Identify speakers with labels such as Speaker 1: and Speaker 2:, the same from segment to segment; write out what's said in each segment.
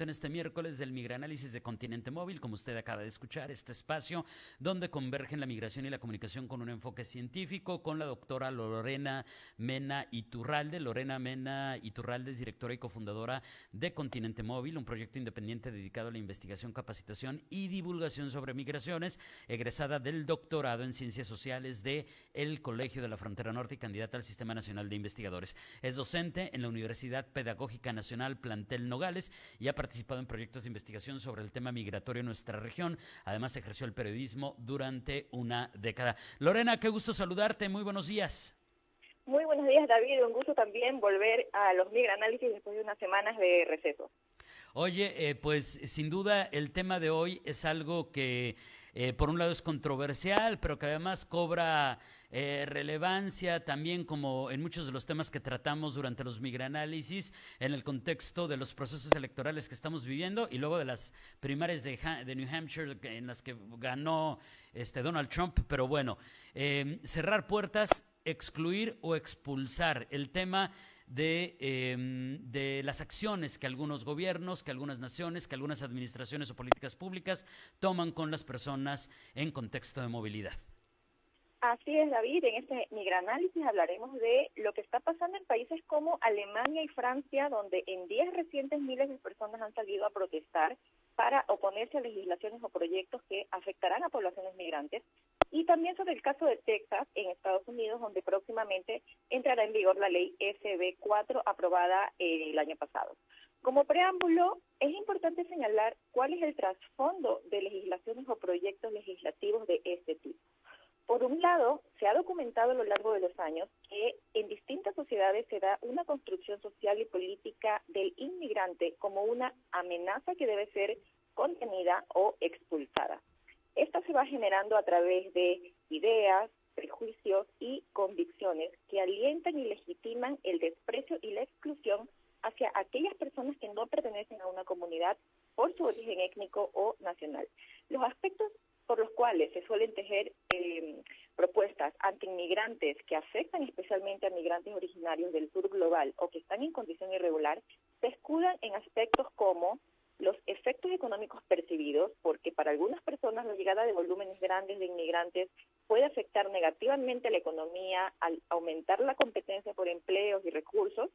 Speaker 1: En este miércoles del Migranálisis de Continente Móvil, como usted acaba de escuchar, este espacio donde convergen la migración y la comunicación con un enfoque científico, con la doctora Lorena Mena Iturralde. Lorena Mena Iturralde es directora y cofundadora de Continente Móvil, un proyecto independiente dedicado a la investigación, capacitación y divulgación sobre migraciones, egresada del doctorado en Ciencias Sociales de el Colegio de la Frontera Norte y candidata al Sistema Nacional de Investigadores. Es docente en la Universidad Pedagógica Nacional Plantel Nogales y ha participado en proyectos de investigación sobre el tema migratorio en nuestra región. Además, ejerció el periodismo durante una década. Lorena, qué gusto saludarte. Muy buenos días.
Speaker 2: Muy buenos días, David. Un gusto también volver a los migranálisis después de unas semanas de receso.
Speaker 1: Oye, eh, pues sin duda el tema de hoy es algo que eh, por un lado es controversial, pero que además cobra eh, relevancia también como en muchos de los temas que tratamos durante los migranálisis en el contexto de los procesos electorales que estamos viviendo y luego de las primarias de, New Hampshire en las que ganó este Donald Trump. Pero bueno, eh, cerrar puertas, excluir o expulsar el tema de, em, de, las acciones que algunos gobiernos, que algunas naciones, que algunas administraciones o políticas públicas toman con las personas en contexto de movilidad.
Speaker 2: Así es, David. En este migranálisis hablaremos de lo que está pasando en países como Alemania y Francia, donde en días recientes miles de personas han salido a protestar para oponerse a legislaciones o proyectos que afectarán a poblaciones migrantes. Y también sobre el caso de Texas, en Estados Unidos, donde próximamente entrará en vigor la ley SB4 aprobada el año pasado. Como preámbulo, es importante señalar cuál es el trasfondo de legislaciones o proyectos legislativos de este tipo. Se ha documentado a lo largo de los años que en distintas sociedades se da una construcción social y política del inmigrante como una amenaza que debe ser contenida o expulsada. Esta se va generando a través de ideas, prejuicios y convicciones que alientan y legitiman el desprecio y la exclusión hacia aquellas personas que no pertenecen a una comunidad por su origen étnico o nacional. Los aspectos por los cuales se suelen tejer eh, propuestas anti-inmigrantes que afectan especialmente a migrantes originarios del sur global o que están en condición irregular, se escudan en aspectos como los efectos económicos percibidos, porque para algunas personas la llegada de volúmenes grandes de inmigrantes puede afectar negativamente a la economía al aumentar la competencia por empleos y recursos,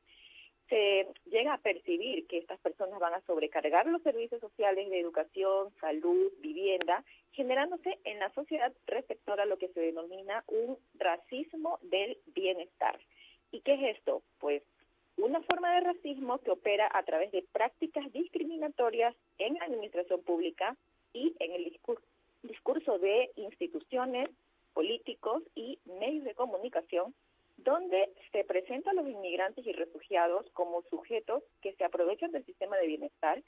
Speaker 2: se llega a percibir que estas personas van a sobrecargar los servicios sociales de educación, salud, vivienda, generándose en la sociedad receptora lo que se denomina un racismo del bienestar. ¿Y qué es esto? Pues una forma de racismo que opera a través de prácticas discriminatorias en la administración pública y en el discurso, discurso de instituciones, políticos y medios de comunicación donde se presentan los inmigrantes y refugiados como sujetos que se aprovechan del sistema de bienestar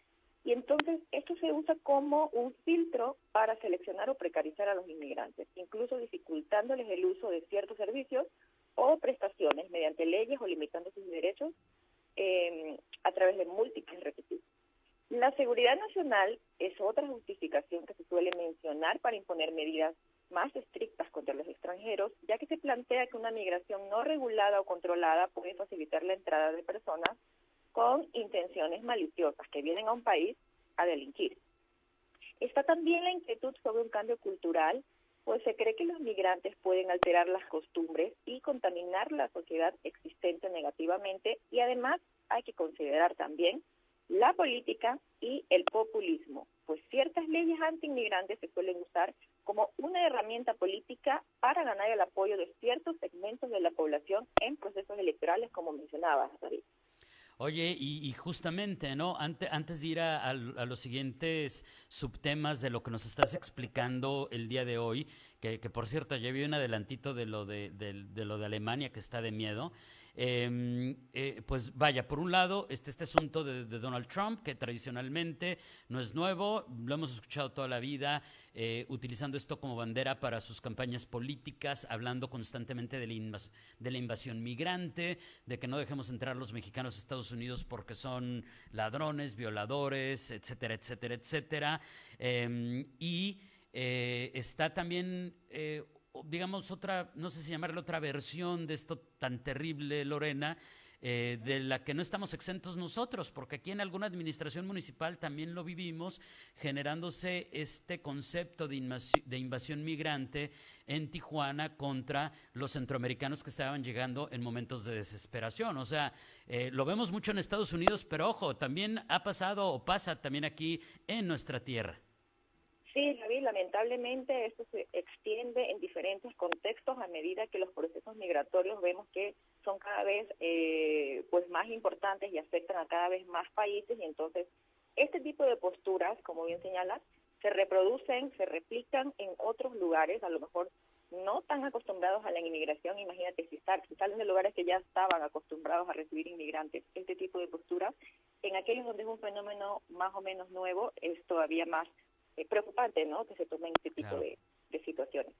Speaker 2: y entonces esto se usa como un filtro para seleccionar o precarizar a los inmigrantes, incluso dificultándoles el uso de ciertos servicios o prestaciones mediante leyes o limitando sus derechos em, a través de múltiples requisitos. La seguridad nacional es otra justificación que se suele mencionar para imponer medidas más estrictas contra los extranjeros, ya que se plantea que una migración no regulada o controlada puede facilitar la entrada de personas con intenciones maliciosas que vienen a un país a delinquir. Está también la inquietud sobre un cambio cultural, pues se cree que los migrantes pueden alterar las costumbres y contaminar la sociedad existente negativamente y además hay que considerar también la política y el populismo, pues ciertas leyes anti-inmigrantes se suelen usar como una herramienta política para ganar el apoyo de ciertos segmentos de la población en procesos electorales, como mencionabas, David.
Speaker 1: Oye, y, justamente, ¿no? Antes, de ir a, los siguientes subtemas de lo que nos estás explicando el día de hoy, que, por cierto ya vi un adelantito de lo de, lo de Alemania que está de miedo, Em, eh, pues vaya, por un lado, este, este asunto de, Donald Trump, que tradicionalmente no es nuevo, lo hemos escuchado toda la vida, eh, utilizando esto como bandera para sus campañas políticas, hablando constantemente de la, de la invasión migrante, de que no dejemos entrar los mexicanos a Estados Unidos porque son ladrones, violadores, etcétera, etcétera, etcétera. Em, y eh, está también digamos, otra, no sé si llamarle otra versión de esto tan terrible, Lorena, eh, de la que no estamos exentos nosotros, porque aquí en alguna administración municipal también lo vivimos, generándose este concepto de invasión, de invasión migrante en Tijuana contra los centroamericanos que estaban llegando en momentos de desesperación. O sea, eh, lo vemos mucho en Estados Unidos, pero ojo, también ha pasado o pasa también aquí en nuestra tierra.
Speaker 2: Sí, David, lamentablemente esto se extiende en diferentes contextos a medida que los procesos migratorios vemos que son cada vez eh, pues más importantes y afectan a cada vez más países. Y entonces este tipo de posturas, como bien señalas, se reproducen, se replican en otros lugares, a lo mejor no tan acostumbrados a la inmigración, imagínate si, si salen de lugares que ya estaban acostumbrados a recibir inmigrantes, este tipo de posturas, en aquellos donde es un fenómeno más o menos nuevo, es todavía más es preocupante, ¿no? Que se tomen este tipo de, situaciones.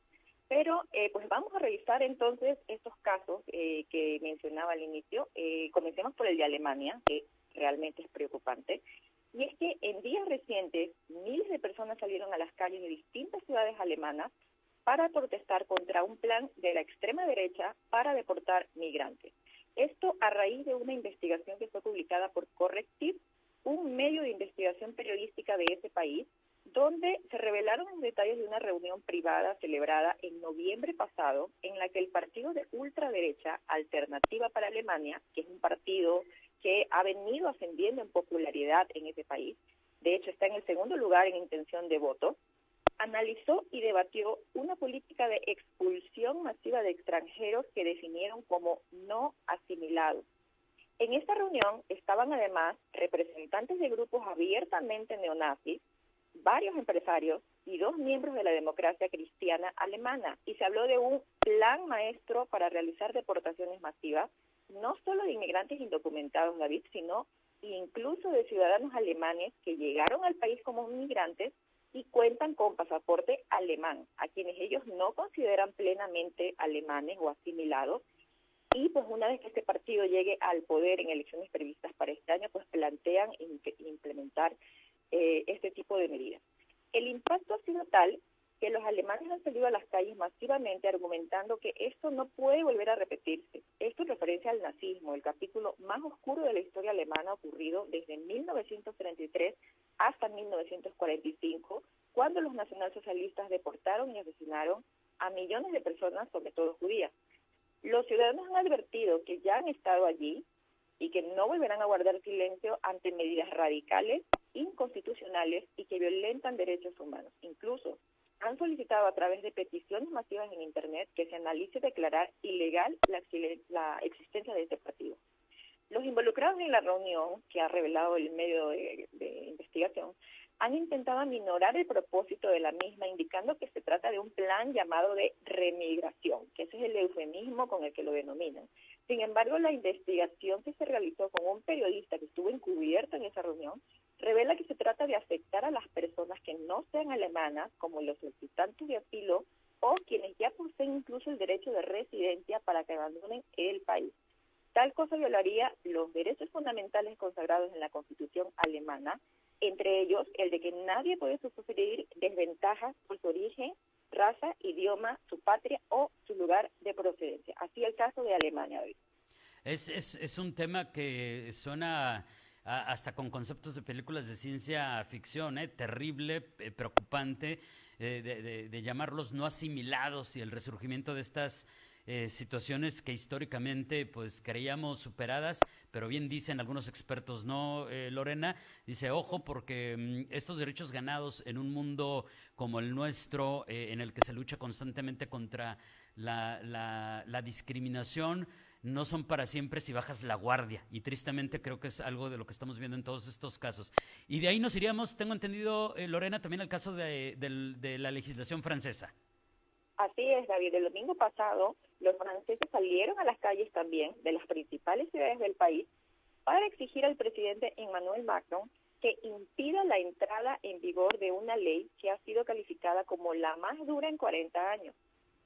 Speaker 2: Pero eh, pues vamos a revisar entonces estos casos eh, que mencionaba al inicio. Eh, comencemos por el de Alemania, que realmente es preocupante. Y es que en días recientes miles de personas salieron a las calles de distintas ciudades alemanas para protestar contra un plan de la extrema derecha para deportar migrantes. Esto a raíz de una investigación que fue publicada por Correctiv, un medio de investigación periodística de ese país, donde se revelaron los detalles de una reunión privada celebrada en noviembre pasado en la que el partido de ultraderecha Alternativa para Alemania, que es un partido que ha venido ascendiendo en popularidad en ese país, de hecho está en el segundo lugar en intención de voto, analizó y debatió una política de expulsión masiva de extranjeros que definieron como no asimilados. En esta reunión estaban además representantes de grupos abiertamente neonazis, varios empresarios y dos miembros de la democracia cristiana alemana y se habló de un plan maestro para realizar deportaciones masivas, no solo de inmigrantes indocumentados, David, sino incluso de ciudadanos alemanes que llegaron al país como inmigrantes y cuentan con pasaporte alemán, a quienes ellos no consideran plenamente alemanes o asimilados. Y pues una vez que este partido llegue al poder en elecciones previstas para este año, pues plantean implementar eh, este tipo de medidas. El impacto ha sido tal que los alemanes han salido a las calles masivamente argumentando que esto no puede volver a repetirse. Esto es referencia al nazismo, el capítulo más oscuro de la historia alemana ocurrido desde 1933 hasta 1945, cuando los nacionalsocialistas deportaron y asesinaron a millones de personas, sobre todo judías. Los ciudadanos han advertido que ya han estado allí y que no volverán a guardar silencio ante medidas radicales inconstitucionales y que violentan derechos humanos. Incluso han solicitado a través de peticiones masivas en Internet que se analice declarar ilegal la, existencia de este partido. Los involucrados en la reunión, que ha revelado el medio de, de investigación, han intentado aminorar el propósito de la misma, indicando que se trata de un plan llamado de remigración, que ese es el eufemismo con el que lo denominan. Sin embargo, la investigación que se realizó con un periodista que estuvo encubierto en esa reunión revela que se trata de afectar a las personas que no sean alemanas, como los solicitantes de asilo o quienes ya poseen incluso el derecho de residencia para que abandonen el país. Tal cosa violaría los derechos fundamentales consagrados en la Constitución alemana, entre ellos el de que nadie puede sufrir desventajas por su origen, raza, idioma, su patria o su lugar de procedencia. Así el caso de Alemania.
Speaker 1: Es, es, es un tema que suena hasta con conceptos de películas de ciencia ficción, ¿eh? terrible, eh, preocupante, eh, de, llamarlos no asimilados y el resurgimiento de estas situaciones que históricamente pues creíamos superadas, pero bien dicen algunos expertos, ¿no, Lorena? Dice, ojo, porque mm, estos derechos ganados en un mundo como el nuestro, en el que se lucha constantemente contra la discriminación, no son para siempre si bajas la guardia. Y tristemente creo que es algo de lo que estamos viendo en todos estos casos. Y de ahí nos iríamos, tengo entendido, eh, Lorena, también al caso de, la legislación francesa.
Speaker 2: Así es, David. El domingo pasado, los franceses salieron a las calles también de las principales ciudades del país para exigir al presidente Emmanuel Macron que impida la entrada en vigor de una ley que ha sido calificada como la más dura en 40 años.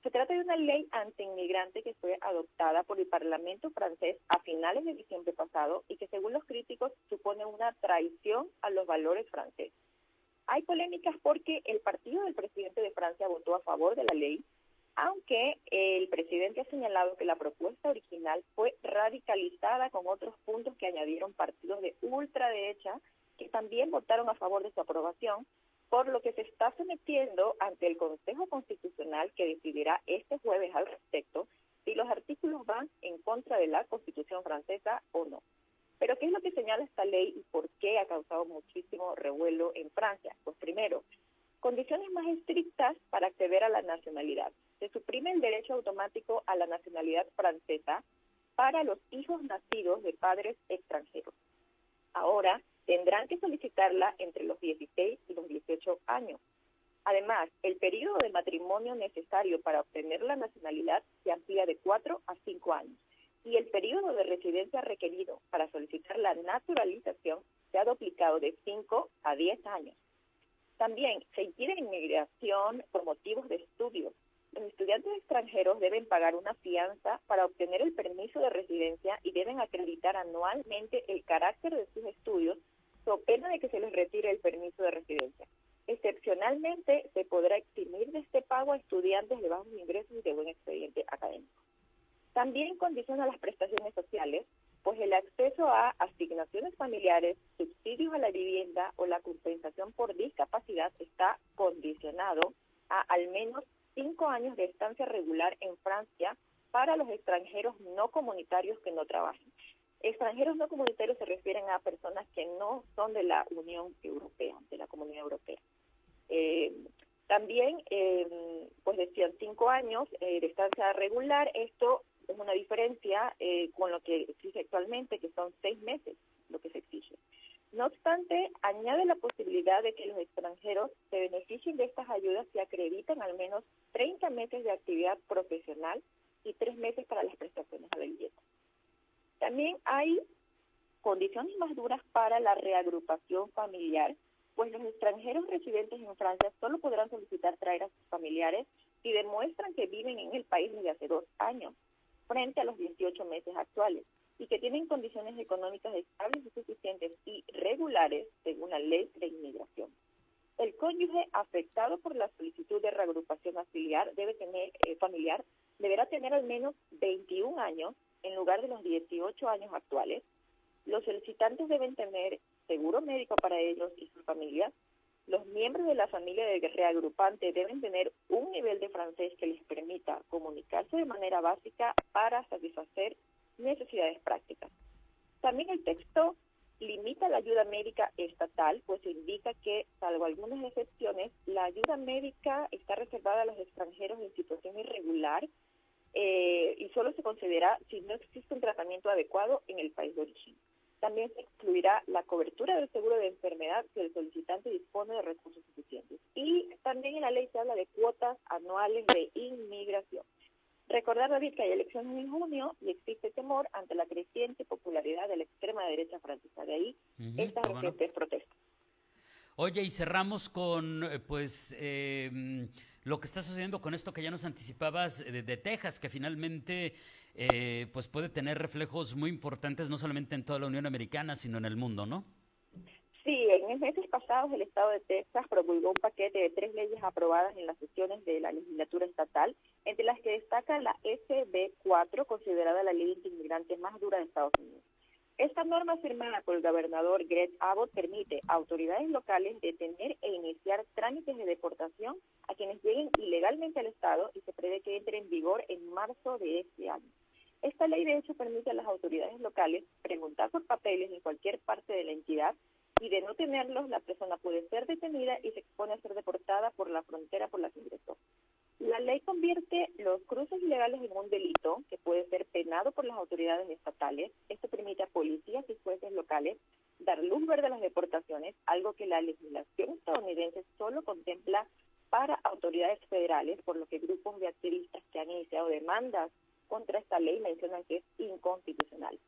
Speaker 2: Se trata de una ley anti-inmigrante que fue adoptada por el Parlamento francés a finales de diciembre pasado y que según los críticos supone una traición a los valores franceses. Hay polémicas porque el partido del presidente de Francia votó a favor de la ley, aunque el presidente ha señalado que la propuesta original fue radicalizada con otros puntos que añadieron partidos de ultraderecha que también votaron a favor de su aprobación, por lo que se está sometiendo ante el Consejo Constitucional que decidirá este jueves al respecto si los artículos van en contra de la Constitución francesa o no. Pero ¿qué es lo que señala esta ley y por qué ha causado muchísimo revuelo en Francia? Pues primero, condiciones más estrictas para acceder a la nacionalidad. Se suprime el derecho automático a la nacionalidad francesa para los hijos nacidos de padres extranjeros. Ahora, tendrán que solicitarla entre los 16 y los 18 años. Además, el periodo de matrimonio necesario para obtener la nacionalidad se amplía de 4 a 5 años y el periodo de residencia requerido para solicitar la naturalización se ha duplicado de 5 a 10 años. También se impide inmigración por motivos de estudio. Los estudiantes extranjeros deben pagar una fianza para obtener el permiso de residencia y deben acreditar anualmente el carácter de sus estudios so pena de que se les retire el permiso de residencia. Excepcionalmente, se podrá eximir de este pago a estudiantes de bajos ingresos y de buen expediente académico. También condiciona las prestaciones sociales, pues el acceso a asignaciones familiares, subsidios a la vivienda o la compensación por discapacidad está condicionado a al menos cinco años de estancia regular en Francia para los extranjeros no comunitarios que no trabajen. Extranjeros no comunitarios se refieren a personas que no son de la Unión Europea, de la Comunidad Europea. Eh, también, eh, pues decían cinco años eh, de estancia regular, esto es una diferencia con lo que exige actualmente, que son seis meses lo que se exige. No obstante, añade la posibilidad de que los extranjeros se beneficien de estas ayudas si acreditan al menos 30 meses de actividad profesional y tres meses para las prestaciones a la vivienda. También hay condiciones más duras para la reagrupación familiar, pues los extranjeros residentes en Francia solo podrán solicitar traer a sus familiares si demuestran que viven en el país desde hace dos años, frente a los 18 meses actuales, y que tienen condiciones económicas estables y suficientes y regulares según la ley de inmigración. El cónyuge afectado por la solicitud de reagrupación familiar debe tener eh, familiar deberá tener al menos 21 años en lugar de los 18 años actuales, los solicitantes deben tener seguro médico para ellos y sus familias. Los miembros de la familia del reagrupante deben tener un nivel de francés que les permita comunicarse de manera básica para satisfacer necesidades prácticas. También el texto limita la ayuda médica estatal, pues indica que, salvo algunas excepciones, la ayuda médica está reservada a los extranjeros en situación irregular eh, y solo se considera si no existe un tratamiento adecuado en el país de origen. También se excluirá la cobertura del seguro de enfermedad si el solicitante dispone de recursos suficientes. Y también en la ley se habla de cuotas anuales de inmigración. Recordar, David, que hay elecciones en junio y existe temor ante la creciente popularidad de la extrema derecha francesa. De ahí estas recientes protestas.
Speaker 1: Oye, y cerramos con, eh, pues, eh, lo que está sucediendo con esto que ya nos anticipabas eh, de, Texas, que finalmente eh, pues puede tener reflejos muy importantes no solamente en toda la Unión Americana, sino en el mundo, ¿no?
Speaker 2: Sí, en meses pasados el Estado de Texas promulgó un paquete de tres leyes aprobadas en las sesiones de la legislatura estatal, entre las que destaca la SB4, considerada la ley de inmigrantes más dura de Estados Unidos. Esta norma firmada por el gobernador Greg Abbott permite a autoridades locales detener e iniciar trámites de deportación a quienes lleguen ilegalmente al Estado y se prevé que entre en vigor en marzo de este año. Esta ley de hecho permite a las autoridades locales preguntar por papeles en cualquier parte de la entidad y de no tenerlos la persona puede ser detenida y se expone a ser deportada por la frontera por la que ingresó. La ley convierte los cruces ilegales en un delito que puede ser penado por las autoridades estatales. Esto permite a policías y jueces locales dar luz verde a las deportaciones, algo que la legislación estadounidense solo contempla para autoridades federales, por lo que grupos de activistas que han iniciado demandas contra esta ley mencionan que es inconstitucional.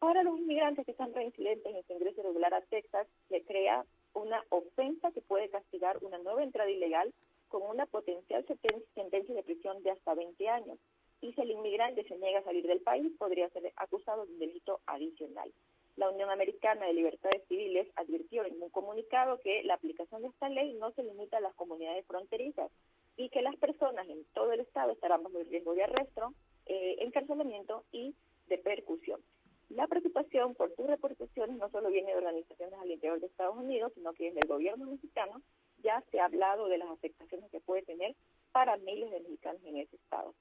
Speaker 2: Para los inmigrantes que están reincidentes en su ingreso irregular a Texas, se crea una ofensa que puede castigar una nueva entrada ilegal con una potencial sentencia de prisión de hasta 20 años. Y si el inmigrante se niega a salir del país, podría ser acusado de un delito adicional. La Unión Americana de Libertades Civiles advirtió en un comunicado que la aplicación de esta ley no se limita a las comunidades fronterizas y que las personas en todo el estado estarán bajo el riesgo de arresto, eh, encarcelamiento y de percusión. La preocupación por sus repercusiones no solo viene de organizaciones al interior de Estados Unidos, sino que desde el gobierno mexicano ya se ha hablado de las afectaciones que puede tener para miles de mexicanos en ese estado.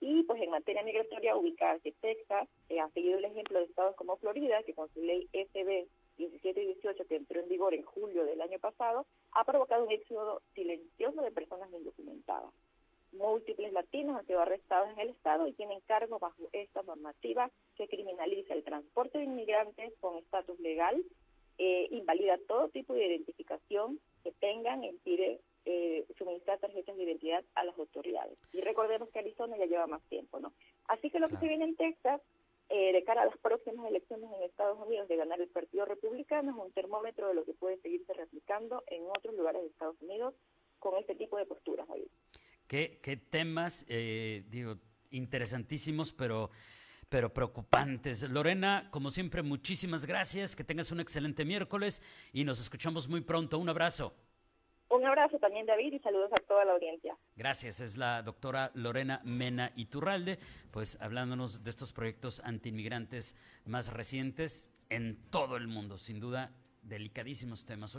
Speaker 2: Y pues en materia migratoria, ubicarse Texas eh, ha seguido el ejemplo de estados como Florida, que con su ley SB 17 y 18, que entró en vigor en julio del año pasado, ha provocado un éxodo silencioso de personas indocumentadas. Múltiples latinos han sido arrestados en el estado y tienen cargo bajo esta normativa que criminaliza el transporte de inmigrantes con estatus legal, eh, invalida todo tipo de identificación que tengan, impide eh, suministrar tarjetas de identidad a las autoridades. Y recordemos que Arizona ya lleva más tiempo, ¿no? Así que lo que se viene en Texas, eh, de cara a las próximas elecciones en Estados Unidos de ganar el Partido Republicano, es un termómetro de lo que puede seguirse replicando en otros lugares de Estados Unidos con este tipo de posturas,
Speaker 1: ¿Qué, qué temas, eh, digo, interesantísimos, pero pero preocupantes. Lorena, como siempre, muchísimas gracias, que tengas un excelente miércoles y nos escuchamos muy pronto. Un abrazo.
Speaker 2: Un abrazo también, David, y saludos a toda la audiencia.
Speaker 1: Gracias. Es la doctora Lorena Mena Iturralde, pues hablándonos de estos proyectos antiinmigrantes más recientes en todo el mundo. Sin duda, delicadísimos temas.